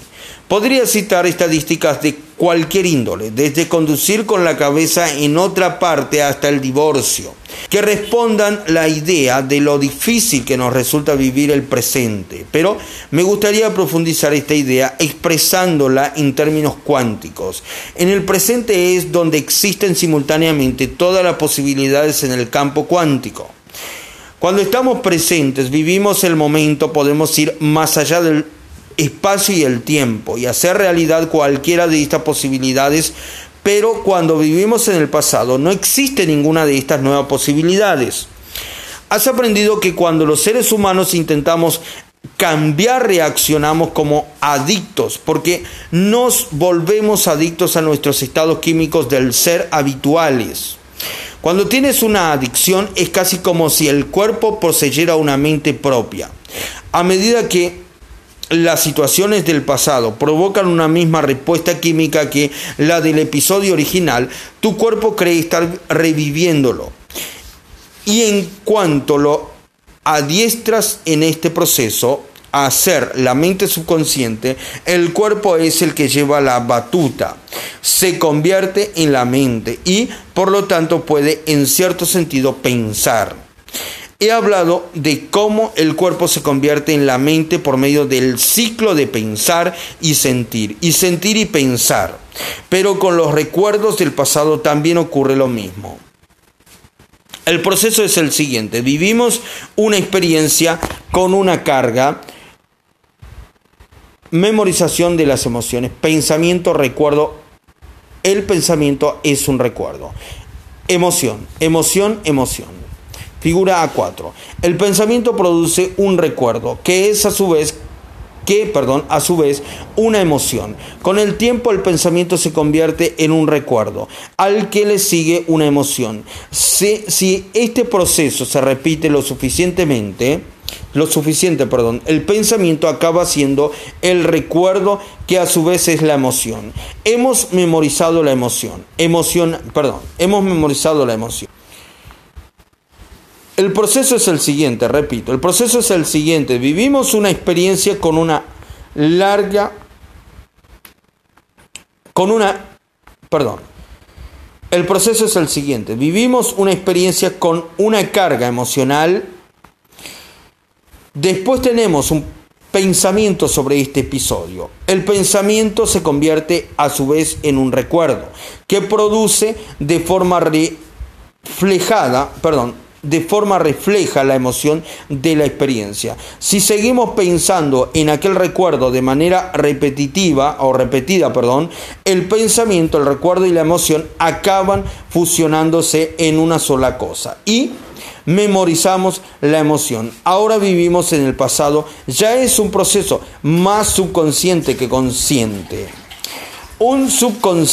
Podría citar estadísticas de cualquier índole, desde conducir con la cabeza en otra parte hasta el divorcio, que respondan la idea de lo difícil que nos resulta vivir el presente. Pero me gustaría profundizar esta idea expresándola en términos cuánticos. En el presente es donde existen simultáneamente todas las posibilidades en el campo cuántico. Cuando estamos presentes, vivimos el momento, podemos ir más allá del espacio y el tiempo y hacer realidad cualquiera de estas posibilidades, pero cuando vivimos en el pasado no existe ninguna de estas nuevas posibilidades. Has aprendido que cuando los seres humanos intentamos cambiar reaccionamos como adictos, porque nos volvemos adictos a nuestros estados químicos del ser habituales. Cuando tienes una adicción es casi como si el cuerpo poseyera una mente propia. A medida que las situaciones del pasado provocan una misma respuesta química que la del episodio original, tu cuerpo cree estar reviviéndolo. Y en cuanto lo adiestras en este proceso, a hacer la mente subconsciente, el cuerpo es el que lleva la batuta, se convierte en la mente y por lo tanto puede en cierto sentido pensar. He hablado de cómo el cuerpo se convierte en la mente por medio del ciclo de pensar y sentir, y sentir y pensar. Pero con los recuerdos del pasado también ocurre lo mismo. El proceso es el siguiente, vivimos una experiencia con una carga, memorización de las emociones, pensamiento, recuerdo, el pensamiento es un recuerdo, emoción, emoción, emoción. Figura A4. El pensamiento produce un recuerdo, que es a su vez que, perdón, a su vez, una emoción. Con el tiempo el pensamiento se convierte en un recuerdo, al que le sigue una emoción. Si, si este proceso se repite lo suficientemente, lo suficiente, perdón, el pensamiento acaba siendo el recuerdo que a su vez es la emoción. Hemos memorizado la emoción, emoción, perdón, hemos memorizado la emoción. El proceso es el siguiente, repito, el proceso es el siguiente, vivimos una experiencia con una larga, con una, perdón, el proceso es el siguiente, vivimos una experiencia con una carga emocional, Después tenemos un pensamiento sobre este episodio. El pensamiento se convierte a su vez en un recuerdo que produce de forma reflejada, perdón, de forma refleja la emoción de la experiencia. Si seguimos pensando en aquel recuerdo de manera repetitiva o repetida, perdón, el pensamiento, el recuerdo y la emoción acaban fusionándose en una sola cosa y memorizamos la emoción. Ahora vivimos en el pasado, ya es un proceso más subconsciente que consciente. Un subconsciente